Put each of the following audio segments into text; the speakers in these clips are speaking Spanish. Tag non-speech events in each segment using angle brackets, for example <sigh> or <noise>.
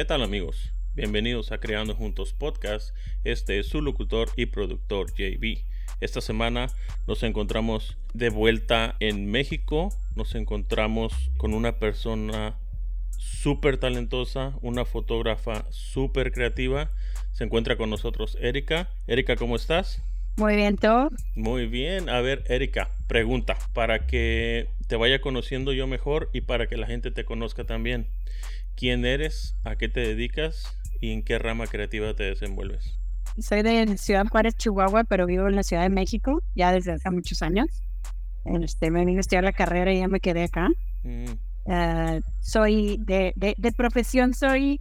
¿Qué tal amigos? Bienvenidos a Creando Juntos Podcast. Este es su locutor y productor JB. Esta semana nos encontramos de vuelta en México. Nos encontramos con una persona súper talentosa, una fotógrafa súper creativa. Se encuentra con nosotros Erika. Erika, ¿cómo estás? Muy bien, ¿tú? Muy bien. A ver, Erika, pregunta para que te vaya conociendo yo mejor y para que la gente te conozca también. ¿Quién eres? ¿A qué te dedicas? ¿Y en qué rama creativa te desenvuelves? Soy de Ciudad Juárez, Chihuahua, pero vivo en la Ciudad de México ya desde hace muchos años. Este, me vine a estudiar la carrera y ya me quedé acá. Mm. Ah, soy de, de, profesión, soy,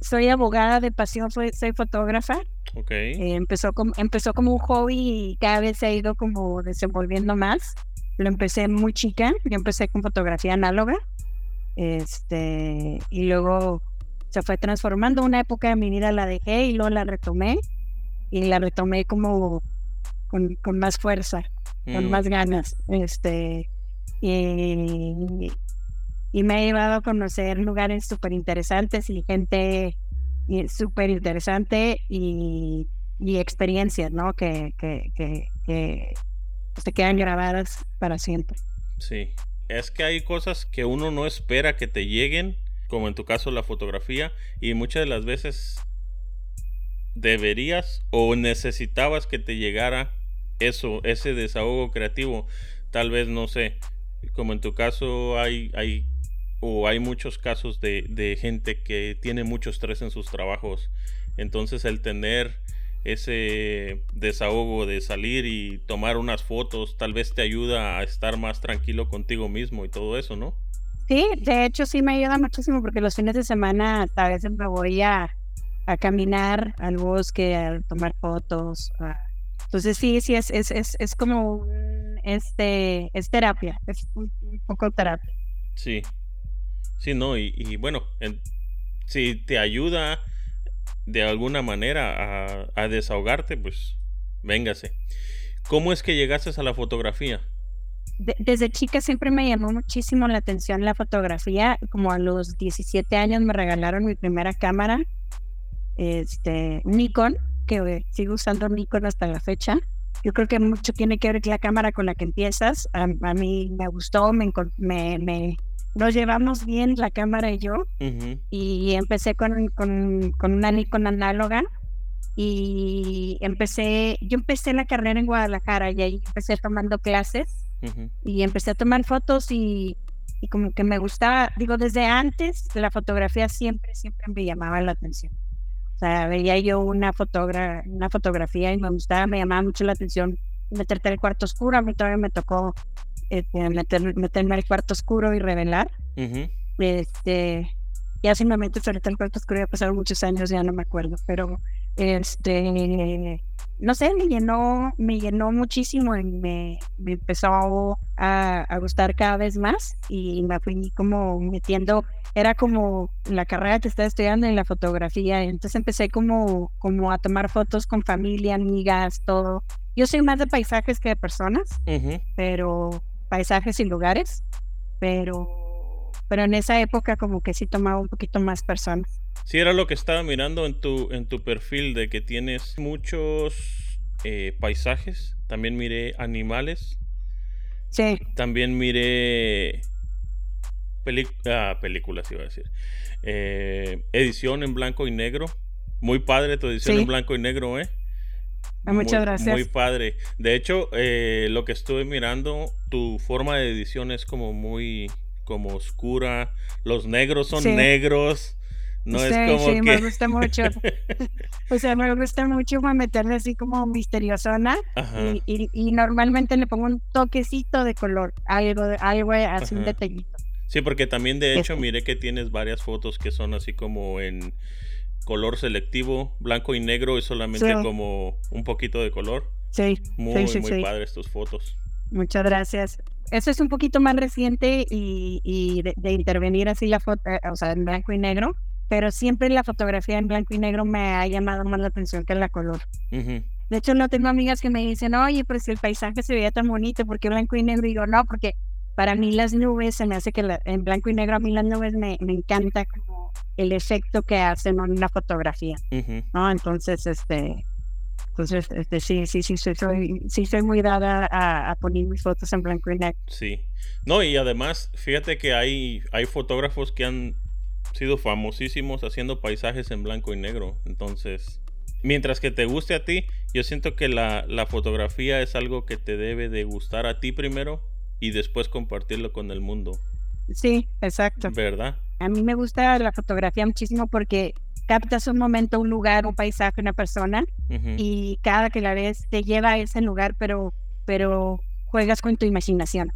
soy abogada, de pasión soy, soy fotógrafa. Okay. Eh, empezó, como, empezó como un hobby y cada vez se ha ido como desenvolviendo más. Lo empecé muy chica, yo empecé con fotografía análoga. Este, y luego se fue transformando. Una época de mi vida la dejé y luego la retomé. Y la retomé como con, con más fuerza, con mm. más ganas. Este, y, y me ha llevado a conocer lugares súper interesantes y gente súper interesante y, y, experiencias, ¿no? Que, que, que, que se quedan grabadas para siempre. Sí, es que hay cosas que uno no espera que te lleguen, como en tu caso la fotografía, y muchas de las veces deberías o necesitabas que te llegara eso, ese desahogo creativo. Tal vez, no sé, como en tu caso hay, hay o hay muchos casos de, de gente que tiene mucho estrés en sus trabajos. Entonces el tener ese desahogo de salir y tomar unas fotos tal vez te ayuda a estar más tranquilo contigo mismo y todo eso, ¿no? Sí, de hecho sí me ayuda muchísimo porque los fines de semana a veces me voy a, a caminar al bosque, a tomar fotos. Entonces sí, sí, es, es, es, es como este, es terapia, es un, poco terapia. Sí, sí, no, y, y bueno, si te ayuda de alguna manera a, desahogarte, pues véngase. ¿Cómo es que llegaste a la fotografía? desde chica siempre me llamó muchísimo la atención la fotografía. Como a los 17 años me regalaron mi primera cámara, este Nikon, que sigo usando Nikon hasta la fecha. Yo creo que mucho tiene que ver la cámara con la que empiezas. A, mí me gustó, me, me, nos llevamos bien la cámara y yo y empecé con, con, con, una Nikon análoga y empecé, yo empecé la carrera en Guadalajara y ahí empecé tomando clases y empecé a tomar fotos y, y, como que me gustaba, digo, desde antes la fotografía siempre, siempre me llamaba la atención. O sea, veía yo una, fotogra una fotografía y me gustaba, me llamaba mucho la atención meterte el cuarto oscuro, a mí todavía me tocó este, meter, meterme al cuarto oscuro y revelar. Este, ya si me metes ahorita al cuarto oscuro, ya pasaron muchos años, ya no me acuerdo, pero este, no sé, me llenó, me llenó muchísimo y me, me empezó a, a, gustar cada vez más y me fui como metiendo, era como la carrera que estaba estudiando en la fotografía, entonces empecé como, como a tomar fotos con familia, amigas, todo. Yo soy más de paisajes que de personas, pero paisajes y lugares, pero, pero en esa época como que sí tomaba un poquito más personas. Sí, era lo que estaba mirando en tu, en tu perfil, de que tienes muchos eh, paisajes, también miré animales. Sí. También miré ah, películas, iba a decir. Eh, edición en blanco y negro. Muy padre tu edición en blanco y negro, ¿eh? Muchas gracias. Muy padre. De hecho, eh, lo que estuve mirando, tu forma de edición es como muy como oscura. Los negros son negros. No es como sí, me gusta mucho. <laughs> o sea, me gusta mucho meterle así como misteriosona y, y, y, normalmente le pongo un toquecito de color, algo, algo así un detallito. Sí, porque también de hecho miré que tienes varias fotos que son así como en color selectivo, blanco y negro y solamente como un poquito de color. Sí, muy, sí, muy padres tus fotos. Muchas gracias. Eso es un poquito más reciente y, y de, intervenir así la foto, eh, o sea, en blanco y negro, pero siempre la fotografía en blanco y negro me ha llamado más la atención que la color. De hecho, no tengo amigas que me dicen, oye, pero si el paisaje se veía tan bonito, ¿por qué blanco y negro? Y digo, no, porque para mí las nubes, se me hace que en blanco y negro a mí las nubes me, me encanta como el efecto que hacen en una fotografía, ¿no? Entonces, este, entonces, este, sí, sí, sí, soy, sí soy muy dada a, poner mis fotos en blanco y negro. Sí. No, y además, fíjate que hay, hay fotógrafos que han sido famosísimos haciendo paisajes en blanco y negro. Entonces, mientras que te guste a ti, yo siento que la, la fotografía es algo que te debe de gustar a ti primero y después compartirlo con el mundo. Sí, exacto. ¿Verdad? A mí me gusta la fotografía muchísimo porque captas un momento, un lugar, un paisaje, una persona y cada que la ves te lleva a ese lugar, pero, pero juegas con tu imaginación.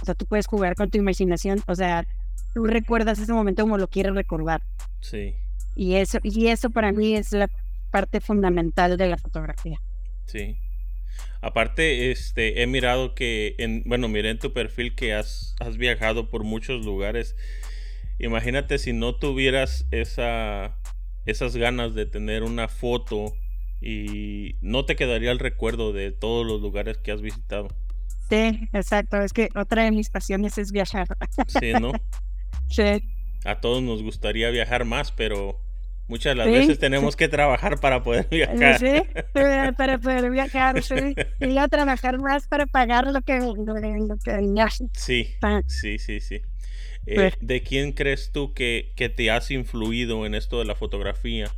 O sea, tú puedes jugar con tu imaginación, o sea, tú recuerdas ese momento como lo quieres recordar. Sí. Y eso, y eso para mí es la parte fundamental de la fotografía. Sí. Aparte, este, he mirado que, en, bueno, miré en tu perfil que has, has viajado por muchos lugares. Imagínate si no tuvieras esa, esas ganas de tener una foto y no te quedaría el recuerdo de todos los lugares que has visitado. Sí, exacto. Es que otra de mis pasiones es viajar. Sí, ¿no? <laughs> Sí. A todos nos gustaría viajar más, pero muchas de las veces tenemos que trabajar para poder <laughs> viajar. Sí, para poder viajar, sí. Y a trabajar más para pagar lo que, lo, que Sí, sí, sí, sí. Eh, ¿De quién crees tú que, que, te has influido en esto de la fotografía?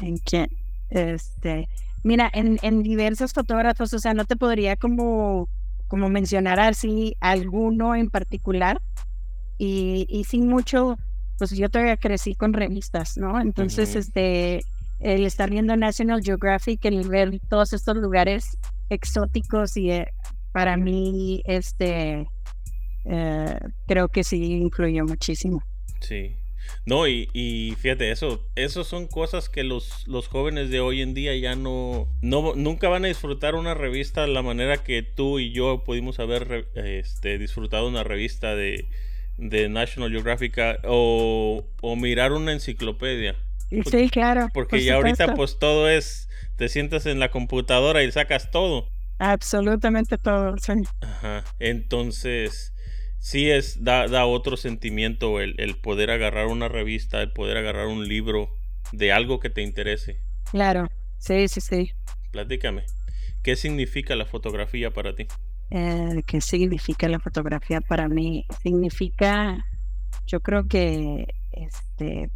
¿En quién? Este, mira, en, en diversos fotógrafos, o sea, no te podría como, como mencionar así alguno en particular. Y, y sin mucho, pues yo todavía crecí con revistas, ¿no? Entonces, este, el estar viendo National Geographic, el ver todos estos lugares exóticos y eh, para mí, este, eh, creo que sí influyó muchísimo. Sí. No, y, y, fíjate, eso, eso son cosas que los, los jóvenes de hoy en día ya no, no, nunca van a disfrutar una revista de la manera que tú y yo pudimos haber este, disfrutado una revista de, de National Geographic o, o mirar una enciclopedia. Sí, claro. Porque ya ahorita pues todo es, te sientas en la computadora y sacas todo. Absolutamente todo, sí. Ajá. Entonces, sí es, da, da otro sentimiento el, el, poder agarrar una revista, el poder agarrar un libro de algo que te interese. Claro, sí, sí, sí. Platícame, ¿qué significa la fotografía para ti? Eh, ¿Qué significa la fotografía para mí? Significa, yo creo que este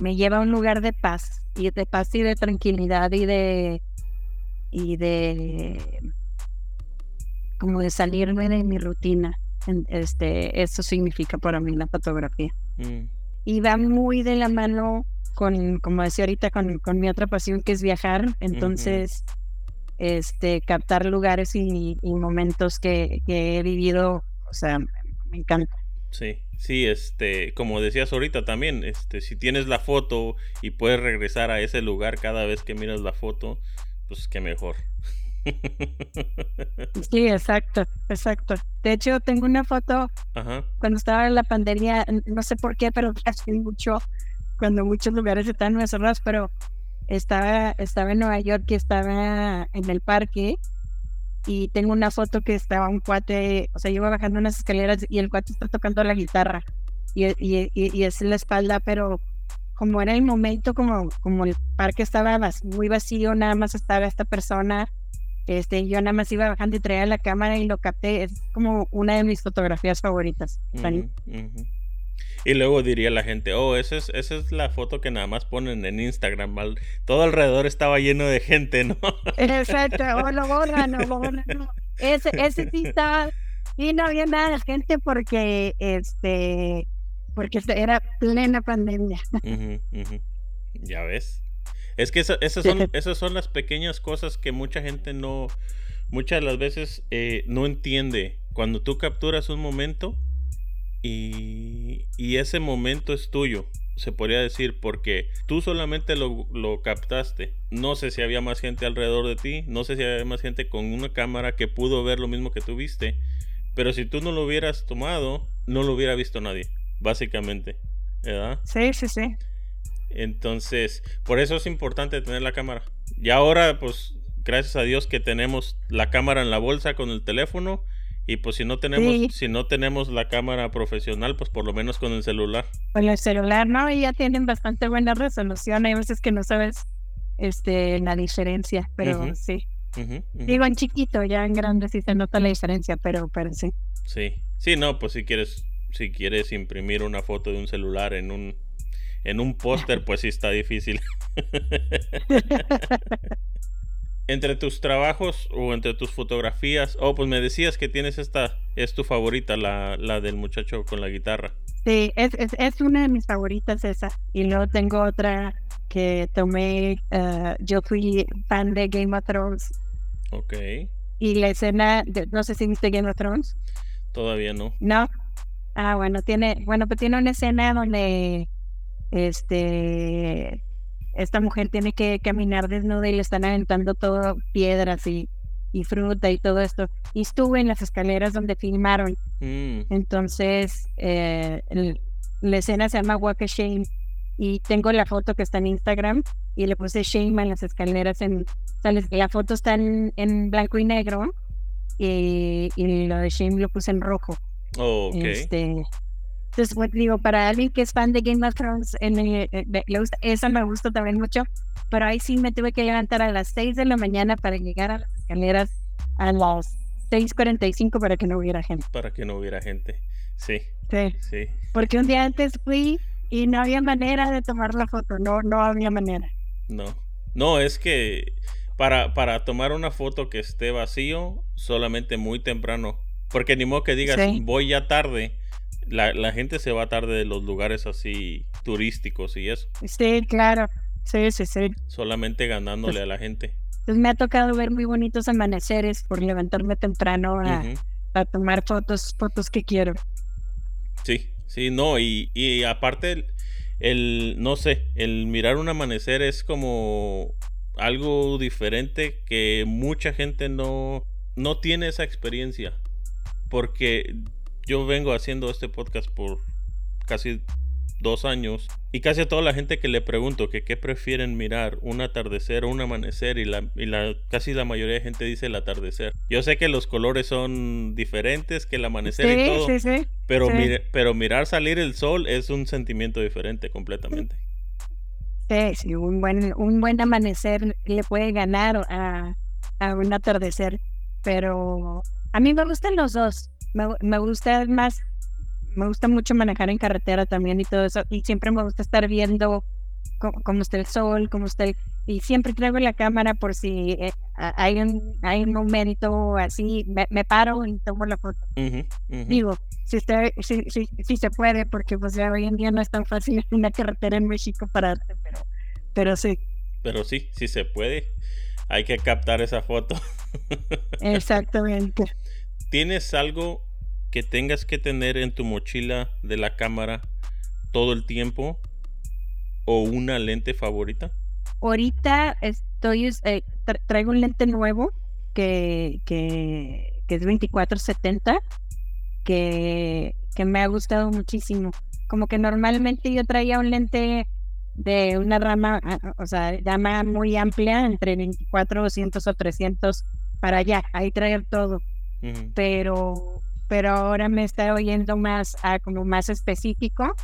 me lleva a un lugar de paz y de paz y de tranquilidad y de y de como de salirme de mi rutina este, eso significa para mí la fotografía. Mm. Y va muy de la mano con, como decía ahorita, con, con mi otra pasión que es viajar. Entonces, este, captar lugares y, momentos que, que, he vivido, o sea, me encanta. Sí, sí, este, como decías ahorita también, este, si tienes la foto y puedes regresar a ese lugar cada vez que miras la foto, pues qué mejor. <laughs> Sí, exacto, exacto. De hecho, tengo una foto cuando estaba en la pandemia, no sé por qué, pero <laughs> hace mucho, cuando muchos lugares estaban cerrados, pero estaba, estaba en Nueva York y estaba en el parque y tengo una foto que estaba un cuate, o sea, yo iba bajando unas escaleras y el cuate está tocando la guitarra y, y, y, es la espalda, pero como era el momento, como, como el parque estaba muy vacío, nada más estaba esta persona este, yo nada más iba bajando y traía la cámara y lo capté. Es como una de mis fotografías favoritas. Y luego diría la gente, oh, esa es, esa es la foto que nada más ponen en Instagram. Todo alrededor estaba lleno de gente, ¿no? Exacto, o lo borran, lo <laughs> borran. Ese, ese sí estaba, y no había nada de gente porque, este, porque era plena pandemia. Ya ves. Es que esas, son, esas son las pequeñas cosas que mucha gente no, muchas de las veces eh, no entiende. Cuando tú capturas un momento y, y, ese momento es tuyo, se podría decir, porque tú solamente lo, lo, captaste. No sé si había más gente alrededor de ti, no sé si había más gente con una cámara que pudo ver lo mismo que tú viste, pero si tú no lo hubieras tomado, no lo hubiera visto nadie, básicamente. ¿Verdad? Sí, sí, sí. Entonces, por eso es importante tener la cámara. Y ahora, pues, gracias a Dios que tenemos la cámara en la bolsa con el teléfono Y pues si no tenemos, si no tenemos la cámara profesional, pues por lo menos con el celular. Con el celular, ¿no? Y ya tienen bastante buena resolución. Hay veces que no sabes este la diferencia, pero sí. Digo en chiquito, ya en grande sí se nota la diferencia, pero, pero sí. Sí, sí, no, pues si quieres, si quieres imprimir una foto de un celular en un, en un póster, pues sí está difícil. <laughs> entre tus trabajos o entre tus fotografías, oh, pues me decías que tienes esta, es tu favorita, la, la del muchacho con la guitarra. Sí, es, es, es, una de mis favoritas esa. Y luego tengo otra que tomé, uh, yo fui fan de Game of Thrones. Ok. Y la escena, de, no sé si viste Game of Thrones. Todavía no. No. Ah, bueno, tiene, bueno, pues tiene una escena donde este esta mujer tiene que caminar desnuda y le están aventando todo piedras y, y fruta y todo esto. Y estuve en las escaleras donde filmaron. Mm. Entonces, eh, la escena se llama Walk Shame y tengo la foto que está en Instagram y le puse Shame en las escaleras. En, la foto está en, blanco y negro y, y, lo de Shame lo puse en rojo. Oh, este, entonces, digo, para alguien que es fan de Game of Thrones, en eh, gusta, eso me gusta también mucho, pero ahí sí me tuve que levantar a las 6 de la mañana para llegar a las escaleras a las 6.45 para que no hubiera gente. Para que no hubiera gente, sí. Sí. sí. Porque un día antes fui y no había manera de tomar la foto, no, no había manera. No, no, es que para, para tomar una foto que esté vacío, solamente muy temprano. Porque ni modo que digas, voy ya tarde la, la, gente se va tarde de los lugares así turísticos y eso. Sí, claro. Sí, sí, sí. Solamente ganándole pues a la gente. Pues me ha tocado ver muy bonitos amaneceres por levantarme temprano a, tomar fotos, fotos que quiero. Sí, sí, no, y, y aparte el, el, no sé, el mirar un amanecer es como algo diferente que mucha gente no, no tiene esa experiencia. Porque yo vengo haciendo este podcast por casi dos años y casi a toda la gente que le pregunto que qué prefieren mirar, un atardecer o un amanecer y la, y la casi la mayoría de gente dice el atardecer. Yo sé que los colores son diferentes que el amanecer y todo, pero, pero mirar salir el sol es un sentimiento diferente completamente. Sí, sí, un buen, un buen amanecer le puede ganar a, a un atardecer, pero a mí me gustan los dos me, gusta más, me gusta mucho manejar en carretera también y todo eso, y siempre me gusta estar viendo cómo, está el sol, cómo está el... Y siempre traigo la cámara por si eh, hay, un, hay un momento así, me, paro y tomo la foto. Digo, si, si, si, si, se puede, porque pues ya hoy en día no es tan fácil en <laughs> una carretera en México pararte, pero, pero sí. Pero sí, si se puede, hay que captar esa foto. <laughs> Exactamente. ¿Tienes algo que tengas que tener en tu mochila de la cámara todo el tiempo? ¿O una lente favorita? Ahorita estoy, eh, traigo un lente nuevo que, que, es 2470, que, que me ha gustado muchísimo. Como que normalmente yo traía un lente de una rama, ah, o sea, rama muy amplia, entre 24, 200 o 300 para allá, ahí traer todo pero, pero ahora me está oyendo más a como más específico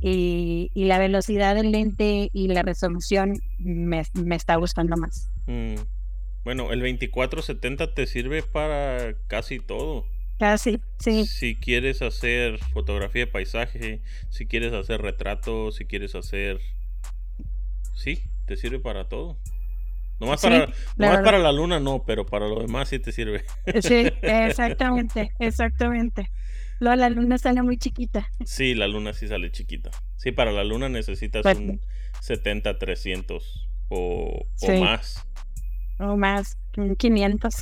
y, y, la velocidad del lente y la resolución me, me está gustando más. Mm. Bueno, el 2470 te sirve para casi todo. Casi, sí. Si quieres hacer fotografía de paisaje, si quieres hacer retratos, si quieres hacer... Sí, te sirve para todo. Nomás, para, la para la luna no, pero para lo demás sí te sirve. Sí, <laughs> exactamente, exactamente. La luna sale muy chiquita. Sí, la luna sí sale chiquita. Sí, para la luna necesitas pues un 70-300 o, o más. O más, un 500.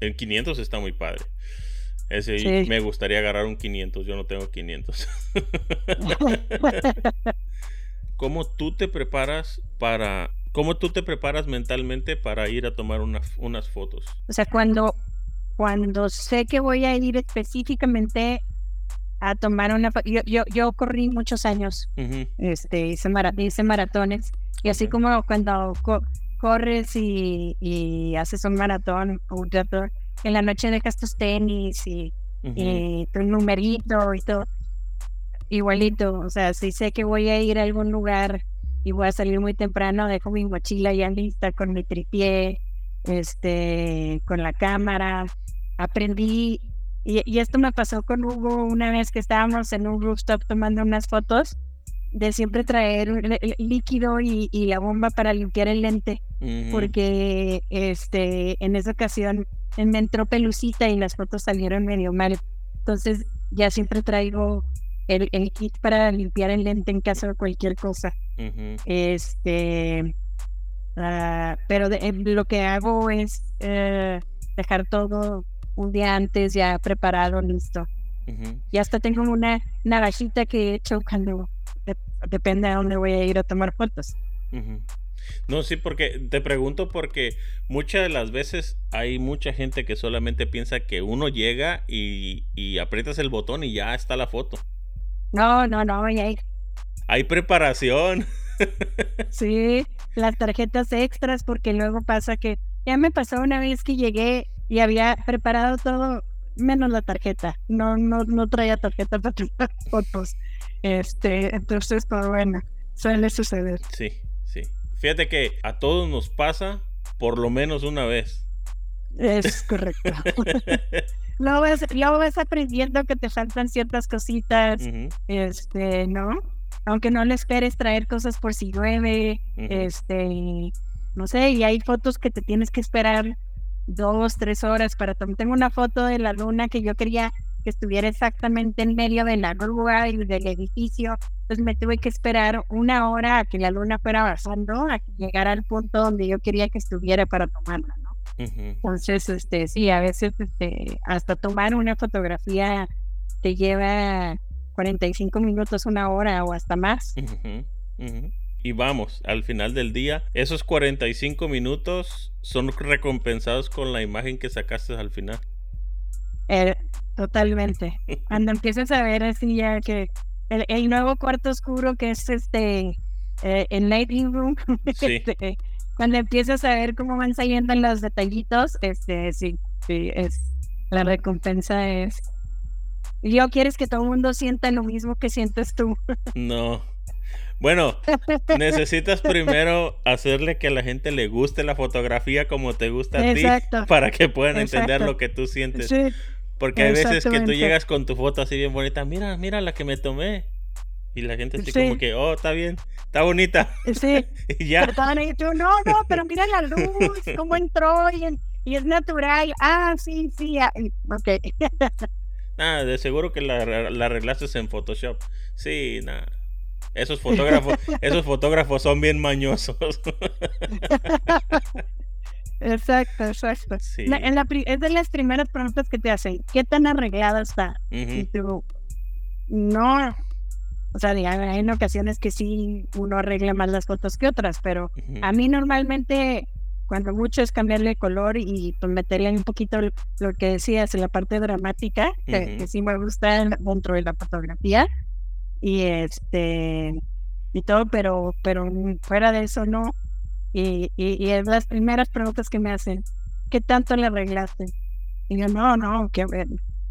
El 500 está muy padre. Ese, Me gustaría agarrar un 500, yo no tengo 500. <laughs> <laughs> ¿Cómo tú te preparas para ¿Cómo tú te preparas mentalmente para ir a tomar unas fotos? O sea, cuando, cuando sé que voy a ir específicamente a tomar una foto, yo, yo, yo, corrí muchos años, este, hice, maratones, y así como cuando corres y, y, haces un maratón, en la noche dejas tus tenis y, y tu numerito y todo. Igualito, o sea, si sé que voy a ir a algún lugar y voy a salir muy temprano, dejo mi mochila ya lista con mi tripié, este, con la cámara. Aprendí, y, esto me pasó con Hugo una vez que estábamos en un rooftop tomando unas fotos, de siempre traer líquido y, la bomba para limpiar el lente, porque este, en esa ocasión me entró pelucita y las fotos salieron medio mal. Entonces ya siempre traigo el, kit para limpiar el lente en caso de cualquier cosa. Este, ah, pero eh, lo que hago es eh, dejar todo un día antes ya preparado, listo. Y hasta tengo una navajita que he hecho cuando depende a dónde voy a ir a tomar fotos. No, sí, porque te pregunto porque muchas de las veces hay mucha gente que solamente piensa que uno llega y, y aprietas el botón y ya está la foto. No, no, no, hay... Hay preparación. sí, las tarjetas extras, porque luego pasa que ya me pasó una vez que llegué y había preparado todo menos la tarjeta. No, no, no traía tarjeta para tomar <laughs> fotos. Este, entonces, pues bueno, suele suceder. Sí, sí. Fíjate que a todos nos pasa por lo menos una vez. Es correcto. <laughs> <laughs> luego, vas, aprendiendo que te faltan ciertas cositas, este, ¿no? Aunque no le esperes traer cosas por si llueve, este, no sé, y hay fotos que te tienes que esperar dos, tres horas para tomar. Tengo una foto de la luna que yo quería que estuviera exactamente en medio de la grúa y del edificio. Entonces me tuve que esperar una hora a que la luna fuera avanzando, a que llegara al punto donde yo quería que estuviera para tomarla. Entonces, este, sí, a veces este, hasta tomar una fotografía te lleva 45 minutos, una hora o hasta más. Y vamos, al final del día, esos 45 minutos son recompensados con la imagen que sacaste al final. Eh, totalmente. <laughs> Cuando empiezas a ver así ya que el, nuevo cuarto oscuro que es este eh, el lighting room, <laughs> este, cuando empiezas a ver cómo van saliendo los detallitos, este, sí, sí, es, la recompensa es... Yo quieres que todo el mundo sienta lo mismo que sientes tú. <laughs> No. Bueno, necesitas primero hacerle que a la gente le guste la fotografía como te gusta a ti para que puedan entender lo que tú sientes. Porque hay veces que tú llegas con tu foto así bien bonita, mira, mira la que me tomé. Y la gente así como que, oh, está bien, está bonita. Sí. <laughs> y ya. Pero no, no, pero mira la luz, cómo entró y, es natural. Ah, sí, sí, ah, ok. <laughs> nada, de seguro que la, la arreglaste en Photoshop. Sí, nada. Esos fotógrafos, <laughs> esos fotógrafos son bien mañosos. <laughs> Exacto, exacto. en la, es de las primeras preguntas que te hacen, ¿qué tan arreglada está? Y tú, no, o sea, hay en ocasiones que sí uno arregla más las fotos que otras, pero a mí normalmente cuando mucho es cambiarle color y pues, meterle un poquito lo que decías en la parte dramática, que, sí me gusta dentro de la fotografía. Y este y todo, pero, pero fuera de eso no. Y, y, es las primeras preguntas que me hacen, ¿qué tanto le arreglaste? Y yo, no, no, que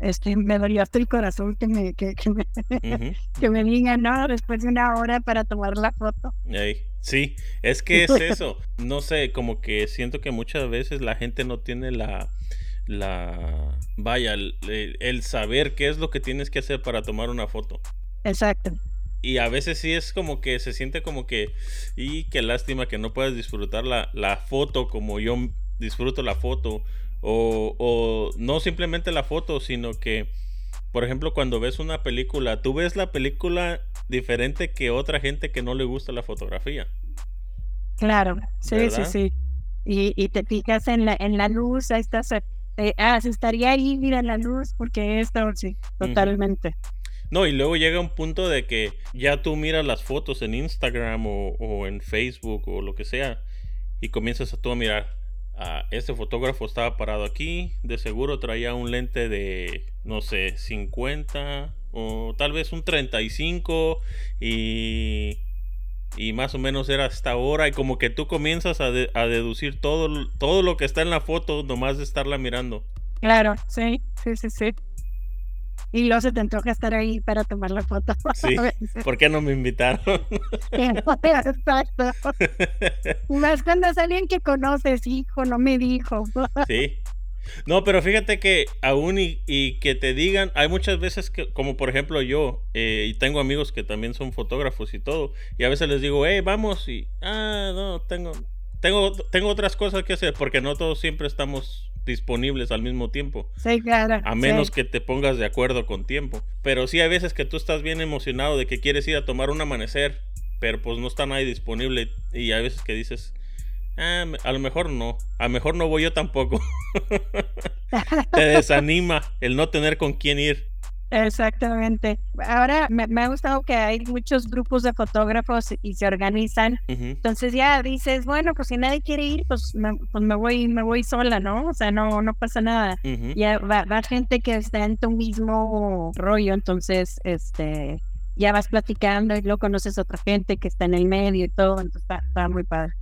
este, me dolió hasta el corazón que me, que, que me, <laughs> que me digan, no, después de una hora para tomar la foto. sí, es <laughs> que es eso. No sé, como que siento que muchas veces la gente no tiene la, la, vaya, el, el saber qué es lo que tienes que hacer para tomar una foto. Exacto. Y a veces sí es como que se siente como que, y qué lástima que no puedas disfrutar la, la foto como yo disfruto la foto o, no simplemente la foto, sino que, por ejemplo, cuando ves una película, tú ves la película diferente que otra gente que no le gusta la fotografía. Claro, sí, sí, sí. Y, y, te fijas en la, en la luz, ahí estás, eh, ah, se estaría ahí, mira la luz, porque esto, sí, totalmente. No, y luego llega un punto de que ya tú miras las fotos en Instagram o, o en Facebook o lo que sea y comienzas a tú a mirar, este fotógrafo estaba parado aquí, de seguro traía un lente de, no sé, 50 o tal vez un 35 y, y más o menos era hasta ahora y como que tú comienzas a, deducir todo, todo lo que está en la foto nomás de estarla mirando. Claro, sí, sí, sí, sí. Y luego se te antoja estar ahí para tomar la foto. Sí. <laughs> ¿Por qué no me invitaron? <laughs> Exacto. <laughs> Más cuando es alguien que conoces, hijo, no me dijo. Sí. No, pero fíjate que aún y, que te digan, hay muchas veces que, como por ejemplo yo, eh, y tengo amigos que también son fotógrafos y todo, y a veces les digo, hey, vamos, y, ah, no, tengo, tengo, tengo otras cosas que hacer, porque no todos siempre estamos disponibles al mismo tiempo. Sí, claro. A menos que te pongas de acuerdo con tiempo. Pero sí hay veces que tú estás bien emocionado de que quieres ir a tomar un amanecer, pero pues no está nadie disponible, y hay veces que dices, Ah, a lo mejor no. A lo mejor no voy yo tampoco. <laughs> Te <laughs> desanima el no tener con quién ir. Exactamente. Ahora me, ha gustado que hay muchos grupos de fotógrafos y se organizan. Entonces ya dices, bueno, pues si nadie quiere ir, pues me, pues me voy, me voy sola, ¿no? O sea, no, no pasa nada. Ya va, va, gente que está en tu mismo rollo, entonces, este, ya vas platicando y luego conoces a otra gente que está en el medio y todo, entonces está, está muy padre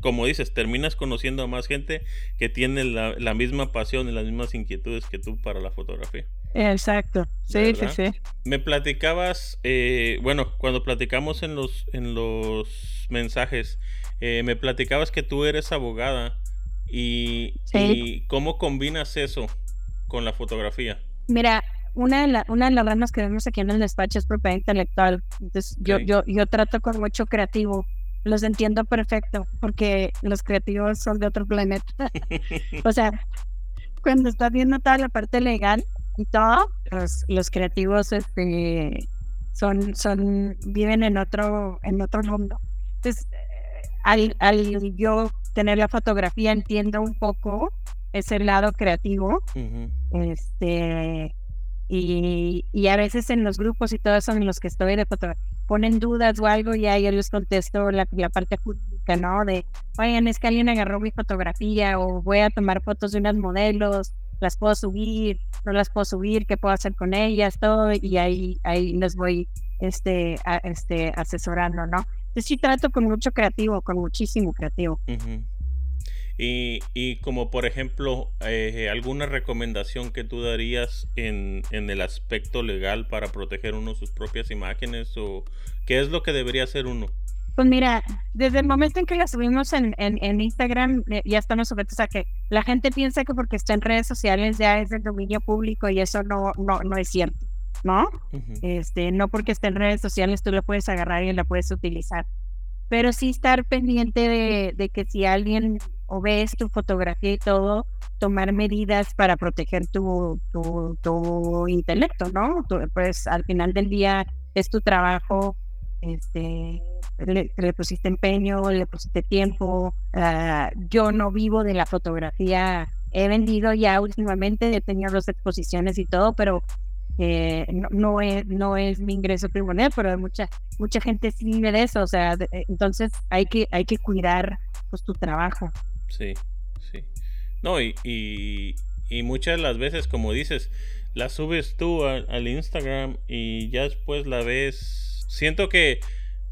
como dices, terminas conociendo a más gente que tiene la, misma pasión y las mismas inquietudes que tú para la fotografía. Exacto, sí, sí, sí. Me platicabas, eh, bueno, cuando platicamos en los, en los mensajes, eh, me platicabas que tú eres abogada y, cómo combinas eso con la fotografía. Mira, una de, una de las ramas que vemos aquí en el despacho es propiedad intelectual. Entonces, yo, yo, yo trato con mucho creativo los entiendo perfecto, porque los creativos son de otro planeta. <laughs> o sea, cuando estás viendo toda la parte legal y todo, los, los creativos este, son, son, viven en otro, en otro mundo. Entonces, al, al yo tener la fotografía, entiendo un poco ese lado creativo. Este y, y, a veces en los grupos y todo eso en los que estoy de fotografía ponen dudas o algo y ahí yo les contesto la, la, parte jurídica, ¿no? De, oigan, es que alguien agarró mi fotografía o voy a tomar fotos de unas modelos, las puedo subir, no las puedo subir, qué puedo hacer con ellas, todo, y ahí, ahí les voy este, este, asesorando, ¿no? Entonces sí trato con mucho creativo, con muchísimo creativo. Y, y como por ejemplo, eh, alguna recomendación que tú darías en, en, el aspecto legal para proteger uno sus propias imágenes o qué es lo que debería hacer uno? Pues mira, desde el momento en que la subimos en, en, Instagram, eh, ya estamos sujetos a que la gente piensa que porque está en redes sociales ya es del dominio público y eso no, no, no es cierto, ¿no? este, no porque esté en redes sociales tú la puedes agarrar y la puedes utilizar pero sí estar pendiente de, que si alguien o ves tu fotografía y todo, tomar medidas para proteger tu, tu, intelecto, ¿no? pues al final del día es tu trabajo, este, le, pusiste empeño, le pusiste tiempo. Ah, yo no vivo de la fotografía, he vendido ya últimamente, he tenido dos exposiciones y todo, pero eh, no, es, no es mi ingreso primordial, pero mucha, mucha gente sí vive de eso, o sea, eh, entonces hay que, hay que cuidar pues tu trabajo. Sí, sí. No, y, y, muchas de las veces, como dices, la subes tú al Instagram y ya después la ves. Siento que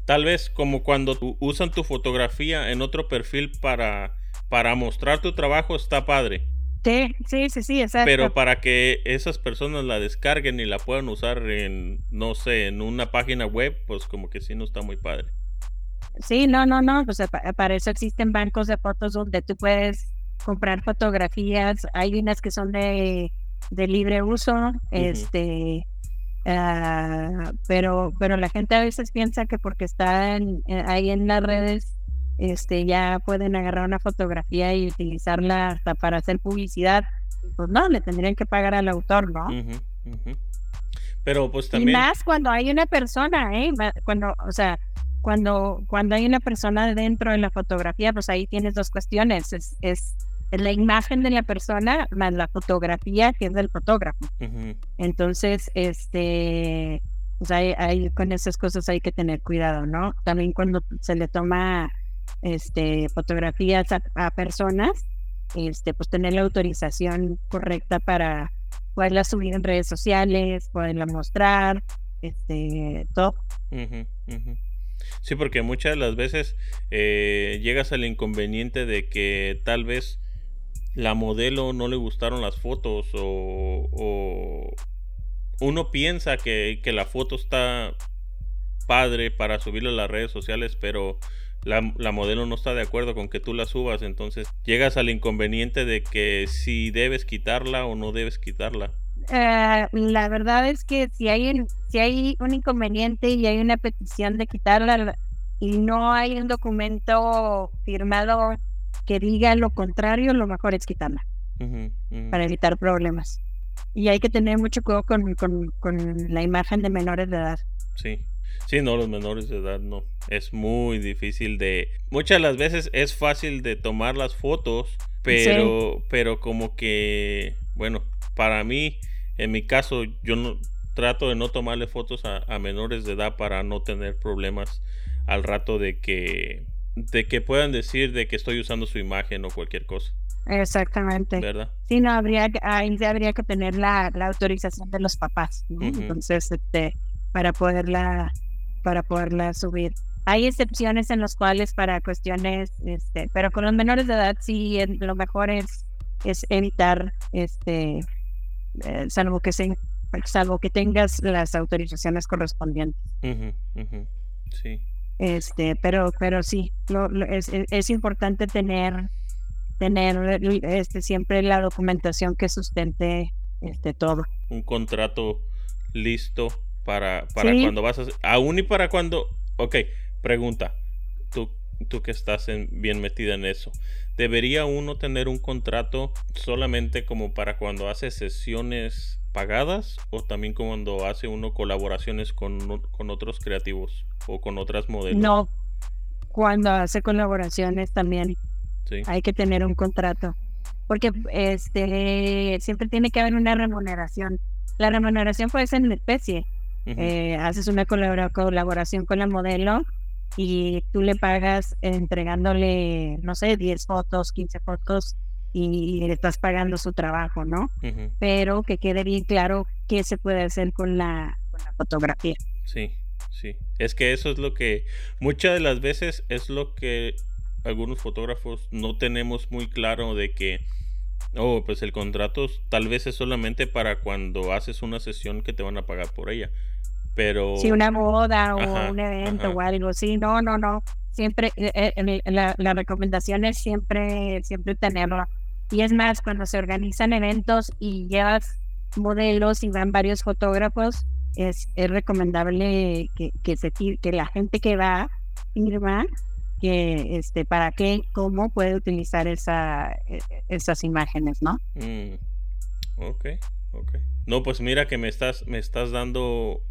tal vez como cuando usan tu fotografía en otro perfil para, para mostrar tu trabajo está padre. Sí, sí, sí, sí, exacto. Pero para que esas personas la descarguen y la puedan usar en, no sé, en una página web, pues como que sí no está muy padre. Sí, no, no, no, pues para eso existen bancos de fotos donde tú puedes comprar fotografías, hay unas que son de, de libre uso, este, uh, pero, pero la gente a veces piensa que porque están eh, ahí en las redes este, ya pueden agarrar una fotografía y utilizarla hasta para hacer publicidad. Pues no, le tendrían que pagar al autor, ¿no? Pero pues también. Y más cuando hay una persona, ¿eh? Cuando, o sea, cuando, cuando hay una persona dentro de la fotografía, pues ahí tienes dos cuestiones. Es, es, la imagen de la persona más la fotografía que es del fotógrafo. Entonces, este. Pues hay, con esas cosas hay que tener cuidado, ¿no? También cuando se le toma este, fotografías a, personas, este, pues tener la autorización correcta para poderla subir en redes sociales, poderla mostrar, este, todo. Sí, porque muchas de las veces eh, llegas al inconveniente de que tal vez la modelo no le gustaron las fotos o, uno piensa que, que, la foto está padre para subirla a las redes sociales, pero la, modelo no está de acuerdo con que tú la subas, entonces llegas al inconveniente de que si debes quitarla o no debes quitarla. Eh, la verdad es que si hay, si hay un inconveniente y hay una petición de quitarla y no hay un documento firmado que diga lo contrario, lo mejor es quitarla para evitar problemas. Y hay que tener mucho cuidado con, con, con la imagen de menores de edad. Sí. Sí, no, los menores de edad no. Es muy difícil de... Muchas de las veces es fácil de tomar las fotos, pero, pero como que, bueno, para mí, en mi caso, yo no trato de no tomarle fotos a, a menores de edad para no tener problemas al rato de que de que puedan decir de que estoy usando su imagen o cualquier cosa. Exactamente. ¿Verdad? Sí, no, habría, ahí habría que tener la, la autorización de los papás. Entonces, este, para poderla para poderla subir. Hay excepciones en los cuales para cuestiones, este, pero con los menores de edad sí lo mejor es, es evitar, este, eh, salvo que se, salvo que tengas las autorizaciones correspondientes. Sí. Este, pero, pero sí, es, es, importante tener, tener este, siempre la documentación que sustente este, todo. Un contrato listo para, para cuando vas a... Aún y para cuando... Ok, pregunta. Tú, tú que estás bien metida en eso. ¿Debería uno tener un contrato solamente como para cuando hace sesiones pagadas o también cuando hace uno colaboraciones con, con otros creativos o con otras modelos? No, cuando hace colaboraciones también hay que tener un contrato porque este siempre tiene que haber una remuneración. La remuneración puede ser en especie. Eh, haces una colaboración con la modelo y tú le pagas entregándole, no sé, 10 fotos, 15 fotos y, le estás pagando su trabajo, ¿no? Pero que quede bien claro qué se puede hacer con la, con la fotografía. Sí, sí. Es que eso es lo que muchas de las veces es lo que algunos fotógrafos no tenemos muy claro de que Oh, pues el contrato tal vez es solamente para cuando haces una sesión que te van a pagar por ella pero... Sí, una boda o un evento o algo así. No, no, no. Siempre, eh, eh, la, la, recomendación es siempre, siempre tenerlo. Y es más, cuando se organizan eventos y llevas modelos y van varios fotógrafos, es, es recomendable que, que, se, que la gente que va firma que este para qué, cómo puede utilizar esa, e, esas imágenes, ¿no? Mm, ok, ok. No, pues mira que me estás, me estás dando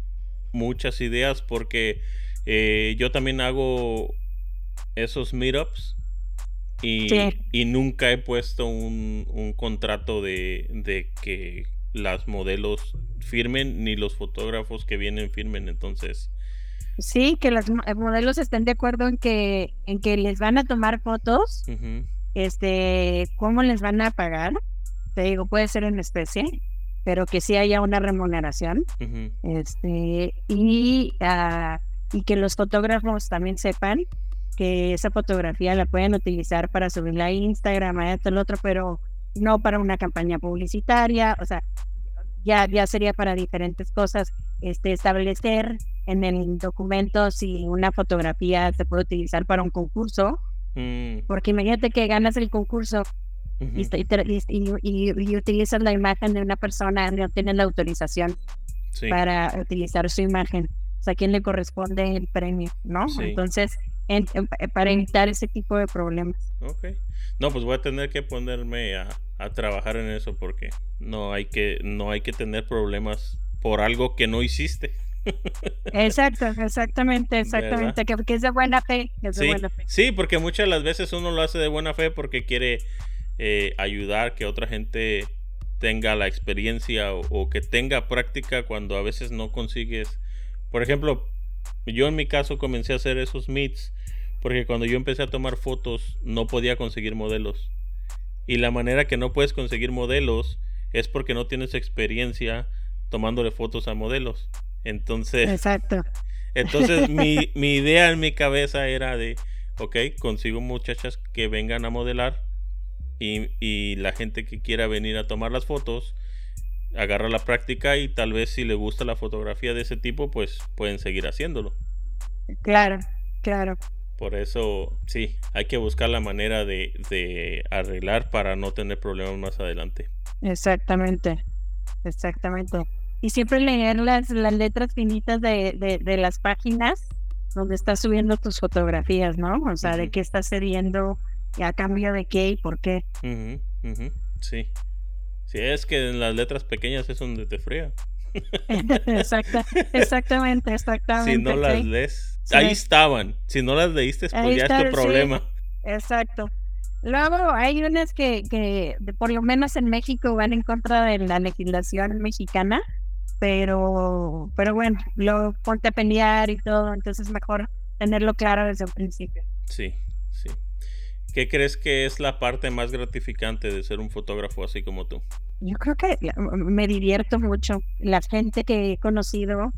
muchas ideas porque eh, yo también hago esos meetups y, y nunca he puesto un, un contrato de, de, que las modelos firmen ni los fotógrafos que vienen firmen entonces sí que los eh, modelos estén de acuerdo en que en que les van a tomar fotos este cómo les van a pagar te digo puede ser en especie pero que sí haya una remuneración. este, y, uh, y que los fotógrafos también sepan que esa fotografía la pueden utilizar para subirla a Instagram, a esto, el otro, pero no para una campaña publicitaria, o sea, ya, ya sería para diferentes cosas. Este, establecer en el documento si una fotografía se puede utilizar para un concurso, mm. porque imagínate que ganas el concurso y, utilizas la imagen de una persona, no tienen la autorización para utilizar su imagen. O sea, ¿a quién le corresponde el premio? ¿No? Entonces, eh, para evitar ese tipo de problemas. Ok. No, pues voy a tener que ponerme a, trabajar en eso porque no hay que, no hay que tener problemas por algo que no hiciste. <laughs> Exacto, exactamente, exactamente, que, es de buena fe. sí, buena fe. sí, porque muchas de las veces uno lo hace de buena fe porque quiere eh, ayudar que otra gente tenga la experiencia o, que tenga práctica cuando a veces no consigues. Por ejemplo, yo en mi caso comencé a hacer esos meets porque cuando yo empecé a tomar fotos no podía conseguir modelos. Y la manera que no puedes conseguir modelos es porque no tienes experiencia tomándole fotos a modelos. Entonces, Exacto. Entonces <laughs> mi, mi idea en mi cabeza era de, ok, consigo muchachas que vengan a modelar y, y la gente que quiera venir a tomar las fotos agarra la práctica y tal vez si le gusta la fotografía de ese tipo, pues pueden seguir haciéndolo. Claro, claro. Por eso, sí, hay que buscar la manera de, de arreglar para no tener problemas más adelante. Exactamente, exactamente. Y siempre leer las, las letras finitas de, de, de las páginas donde estás subiendo tus fotografías, ¿no? O sea, de qué estás cediendo y a cambio de qué y por qué. Ujú, ujú, Sí. Sí, es que en las letras pequeñas es donde te fría. <laughs> Exacta, exactamente, exactamente. Si no las sí. lees, Sí. ahí estaban. Si no las leíste, pues Ahí ya está, es tu sí. problema. Exacto. Luego hay unas que, que por lo menos en México van en contra de la legislación mexicana, pero, pero bueno, luego ponte a pelear y todo, entonces mejor tenerlo claro desde un principio. Sí, sí. ¿Qué crees que es la parte más gratificante de ser un fotógrafo así como tú? Yo creo que me divierto mucho. La gente que he conocido,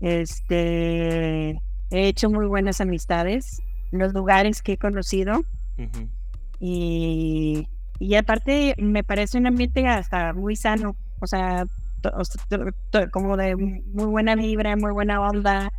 este, he hecho muy buenas amistades, los lugares que he conocido. Y, y aparte me parece un ambiente hasta muy sano, o sea, como de muy buena vibra, muy buena onda,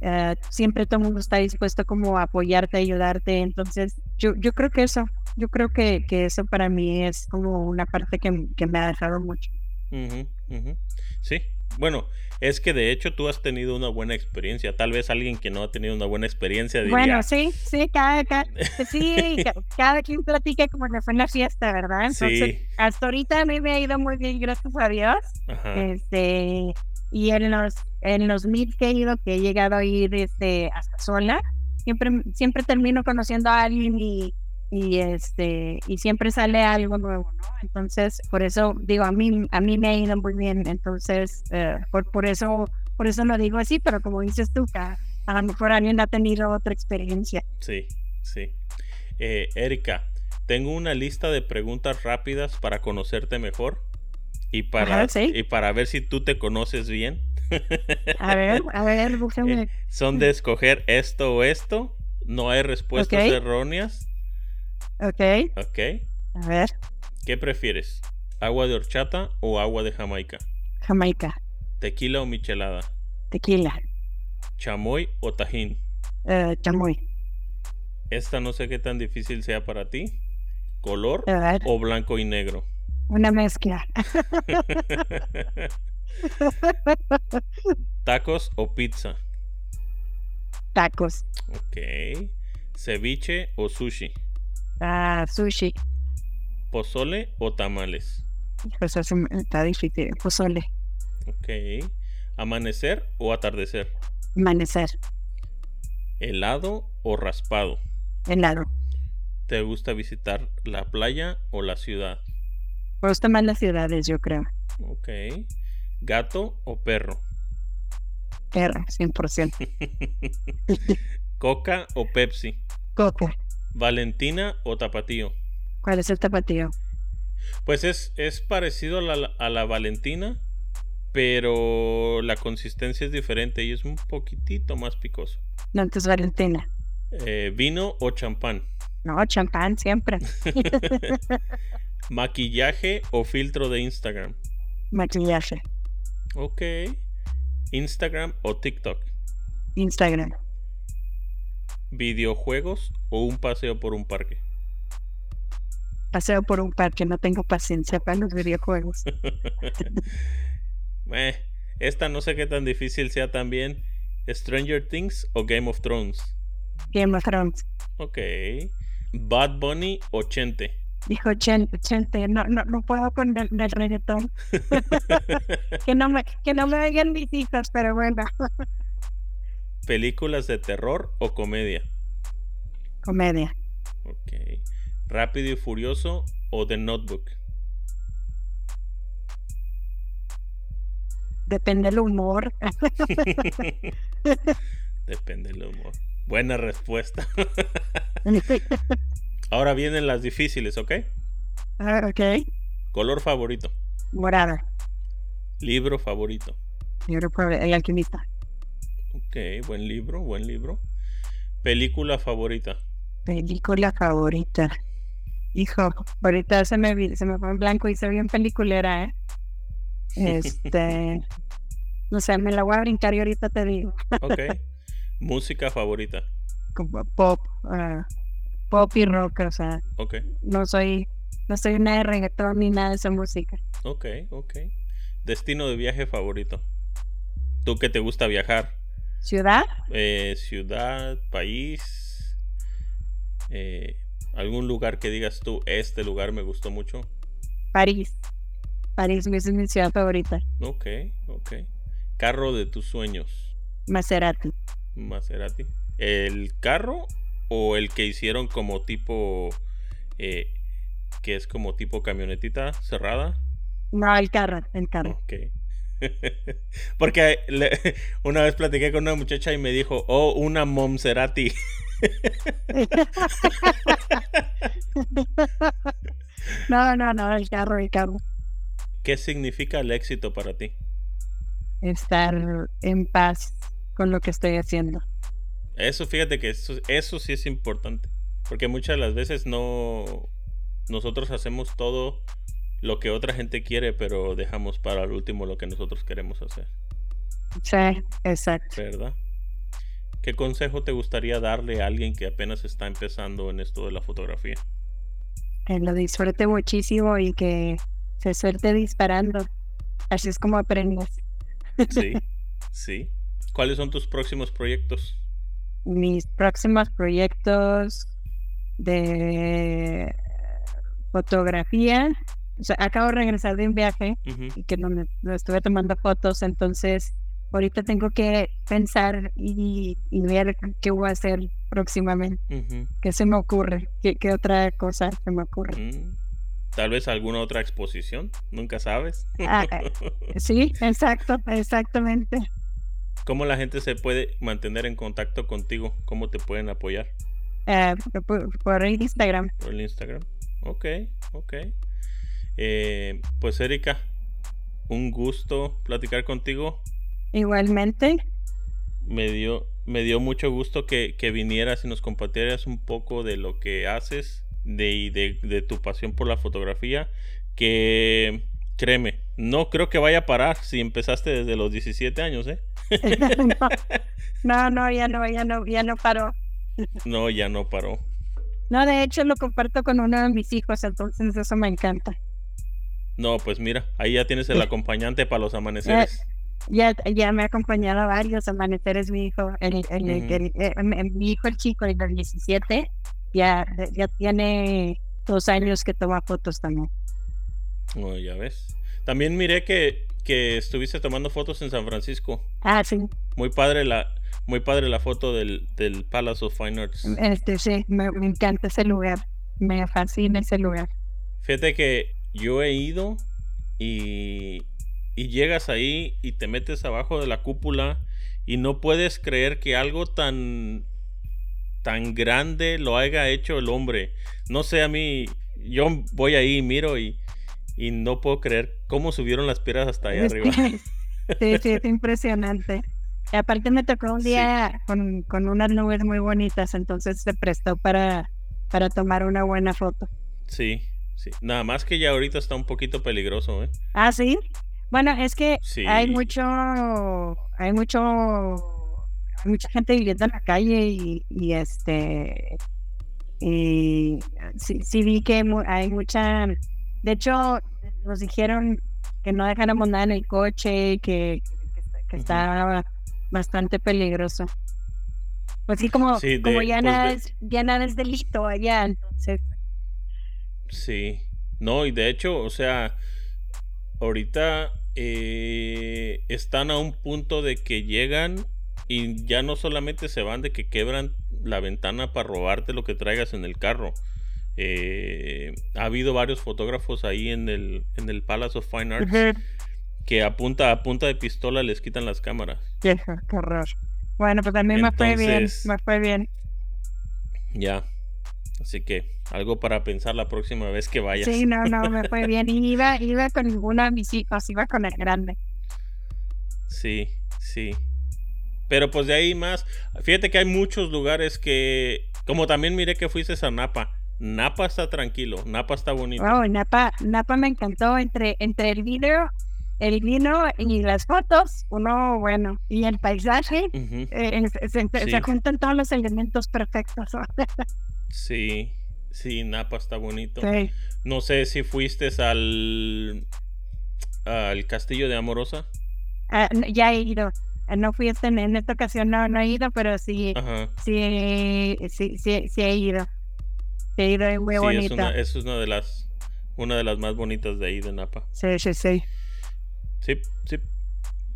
eh, siempre todo el mundo está dispuesto como a apoyarte, ayudarte, entonces yo, yo creo que eso, yo creo que, que eso para mí es como una parte que, que me ha dejado mucho. Ujú, ujú. Sí, bueno, es que de hecho tú has tenido una buena experiencia. Tal vez alguien que no ha tenido una buena experiencia diría, Bueno, sí, sí, cada, cada, sí, ca- <laughs> cada quien platica como le fue en la fiesta, ¿verdad? Entonces, Sí. hasta ahorita a mí me ha ido muy bien, gracias a Dios. Ajá, Este, y en los, en los meet que he ido, que he llegado a ir este, hasta sola, siempre, siempre termino conociendo a alguien y, este, y siempre sale algo nuevo, ¿no? Entonces, por eso digo, a mí, a mí me ha ido muy bien. Entonces, eh, por, por eso, por eso lo digo así, pero como dices tú, a, a lo mejor alguien ha tenido otra experiencia. sí, sí. Eh, Erika, tengo una lista de preguntas rápidas para conocerte mejor y para, Ajá, sí. y para ver si tú te conoces bien. <laughs> A ver, a ver, búscame. Eh, son de escoger esto o esto. No hay respuestas erróneas. Ok, Ok. a ver, ¿Qué prefieres? ¿Agua de horchata o agua de Jamaica? Jamaica, ¿Tequila o michelada? tequila, ¿Chamoy o tajín? eh, chamoy. Esta no sé qué tan difícil sea para ti. ¿Color o blanco y negro? Una mezcla. <laughs> ¿Tacos o pizza? Tacos, Ok. ¿Ceviche o sushi? ah, sushi. ¿Pozole o tamales? Pues eso está difícil. Pozole, Ok. ¿Amanecer o atardecer? amanecer, ¿Helado o raspado? helado. ¿Te gusta visitar la playa o la ciudad? Me gustan más las ciudades, yo creo. Ok. ¿Gato o perro? Perro, 100%. <laughs> ¿Coca o Pepsi? Coca. ¿Valentina o Tapatío? ¿Cuál es el tapatío? Pues es, es parecido a la, a la Valentina, pero la consistencia es diferente y es un poquitito más picoso. No, entonces Valentina. Eh, ¿Vino o champán? No, champán siempre. <laughs> <laughs> ¿Maquillaje o filtro de Instagram? Maquillaje. Ok. ¿Instagram o TikTok? Instagram. ¿Videojuegos o un paseo por un parque? Paseo por un parque, no tengo paciencia para los videojuegos. <laughs> Eh, esta no sé qué tan difícil sea también. ¿Stranger Things o Game of Thrones? Game of Thrones. Ok. ¿Bad Bunny o Chente? Dijo Chente, Chente, no, no, no puedo con el, el reggaetón. <laughs> que no me, que no me oigan mis hijos, pero bueno. <laughs> ¿Películas de terror o comedia? Comedia. Ok. ¿Rápido y Furioso o The Notebook? Depende del humor. <laughs> Depende del humor. Buena respuesta. Ahora vienen las difíciles, ¿ok? Ah, ok. Color favorito. Morado. Libro favorito. Libro el alquimista. Ok, buen libro, buen libro. Película favorita. Película favorita. Hijo, ahorita se me, se me fue en blanco y se bien peliculera, ¿eh? Este. <laughs> no sé, me la voy a brincar y ahorita te digo. ok. <laughs> Música favorita. Pop, uh, pop y rock, o sea. Ok. No soy, no soy una de reggaetón ni nada de esa música. Ok, ok. Destino de viaje favorito. ¿Tú que te gusta viajar? ¿Ciudad? Eh, ciudad, país. Eh, ¿Algún lugar que digas tú, este lugar me gustó mucho? París. París es mi ciudad favorita. Ok, ok. Carro de tus sueños. Maserati. Maserati. ¿El carro o el que hicieron como tipo... Eh, que es como tipo camionetita cerrada? No, el carro, el carro. Ok. <laughs> Porque <laughs> una vez platiqué con una muchacha y me dijo, oh, una Momserati. <laughs> no, no, no, el carro, el carro. ¿Qué significa el éxito para ti? Estar en paz con lo que estoy haciendo. Eso, fíjate que eso, eso sí es importante. Porque muchas de las veces no. Nosotros hacemos todo lo que otra gente quiere, pero dejamos para el último lo que nosotros queremos hacer. Sí, exacto. ¿Verdad? ¿Qué consejo te gustaría darle a alguien que apenas está empezando en esto de la fotografía? Que lo disfrute muchísimo y que se suelte disparando. Así es como aprendes. Sí, <laughs> sí. ¿Cuáles son tus próximos proyectos? Mis próximos proyectos de fotografía. O sea, acabo de regresar de un viaje y que no me, estuve tomando fotos, entonces ahorita tengo que pensar y, ver qué voy a hacer próximamente. ¿Qué se me ocurre? ¿Qué, otra cosa se me ocurre? Mm. Tal vez alguna otra exposición, nunca sabes. Ah, eh, sí, <laughs> exacto, exactamente. ¿Cómo la gente se puede mantener en contacto contigo? ¿Cómo te pueden apoyar? Eh, por, Instagram. Por el Instagram. Ok, ok. Eh, pues Erika, un gusto platicar contigo. Igualmente. Me dio, me dio mucho gusto que, que vinieras y nos compartieras un poco de lo que haces, de, de, tu pasión por la fotografía, que créeme, no creo que vaya a parar si empezaste desde los 17 años, ¿eh? <laughs> no, no, ya no, ya no, ya no paró. no, ya no paró. No, de hecho lo comparto con uno de mis hijos, entonces eso me encanta. No, pues mira, ahí ya tienes el acompañante para los amaneceres. Ya, ya me ha acompañado a varios amaneceres mi hijo, el, eh, mi hijo el chico, el del 17, ya, ya tiene dos años que toma fotos también. Oh, ya ves. También miré que, que estuviste tomando fotos en San Francisco. Ah, sí. Muy padre la, muy padre la foto del, del Palace of Fine Arts. Este, sí, me, me encanta ese lugar. Me fascina ese lugar. Fíjate que yo he ido y, y llegas ahí y te metes abajo de la cúpula y no puedes creer que algo tan tan grande lo haya hecho el hombre. No sé, a mí, yo voy ahí y miro y, y no puedo creer cómo subieron las piedras hasta allá arriba. Sí, sí, es impresionante. Y aparte me tocó un día con, con, unas nubes muy bonitas, entonces se prestó para, para tomar una buena foto. Sí, Sí, nada más que ya ahorita está un poquito peligroso, ¿eh? Ah, sí. Bueno, es que hay mucho, hay mucho, hay mucha gente viviendo en la calle y, este, y sí, vi que hay mucha, de hecho, nos dijeron que no dejáramos nada en el coche, que, que, estaba bastante peligroso. Pues sí, como, como ya, pues nada es, ya nada es delito allá, entonces Sí, no, y de hecho, o sea, ahorita eh, están a un punto de que llegan y ya no solamente se van de que quebran la ventana para robarte lo que traigas en el carro. Eh, ha habido varios fotógrafos ahí en el, en el Palace of Fine Arts que a punta, a punta de pistola les quitan las cámaras. Qué, horror. Bueno, pues también me fue bien, me fue bien. Ya, Así que algo para pensar la próxima vez que vayas. Sí, no, no, me fue bien. Y <laughs> iba, iba con ninguno de mis hijos, iba con el grande. Sí, sí. Pero pues de ahí más, fíjate que hay muchos lugares que, como también miré que fuiste a Napa, Napa está tranquilo, Napa está bonito. Oh, Napa, Napa me encantó entre, entre el video, el vino y las fotos, uno bueno, y el paisaje, eh, se, juntan todos los elementos perfectos. <laughs> sí, sí, Napa está bonito. No sé si fuiste al, al castillo de Amorosa. Ah, ya he ido. Ah, no fui este, en esta ocasión, no, no he ido, pero sí, sí, sí, sí, sí he ido muy bonita. Es una, de las una de las más bonitas de ahí de Napa. Sí, sí, sí. Sí, sí.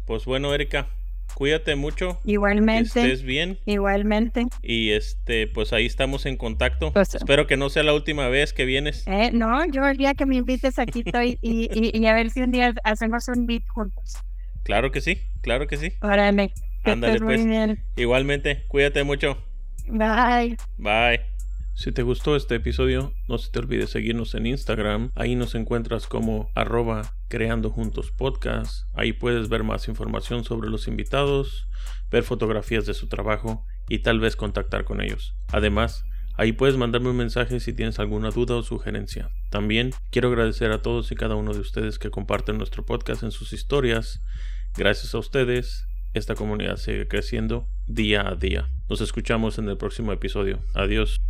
Pues bueno, Erika, cuídate mucho. Igualmente. estés bien. Igualmente. Y este, pues ahí estamos en contacto. Pues, Espero que no sea la última vez que vienes. Eh, no, yo el día que me invites aquí estoy y, y, a ver si un día hacemos un meet juntos. Claro que sí, claro que sí. Órale. Ándale, pues. Igualmente, cuídate mucho. Bye. Bye. Si te gustó este episodio, no se te olvide seguirnos en Instagram. Ahí nos encuentras como arroba creando juntos podcast. Ahí puedes ver más información sobre los invitados, ver fotografías de su trabajo y tal vez contactar con ellos. Además, Ahí puedes mandarme un mensaje si tienes alguna duda o sugerencia. También quiero agradecer a todos y cada uno de ustedes que comparten nuestro podcast en sus historias. Gracias a ustedes, esta comunidad sigue creciendo día a día. Nos escuchamos en el próximo episodio. Adiós.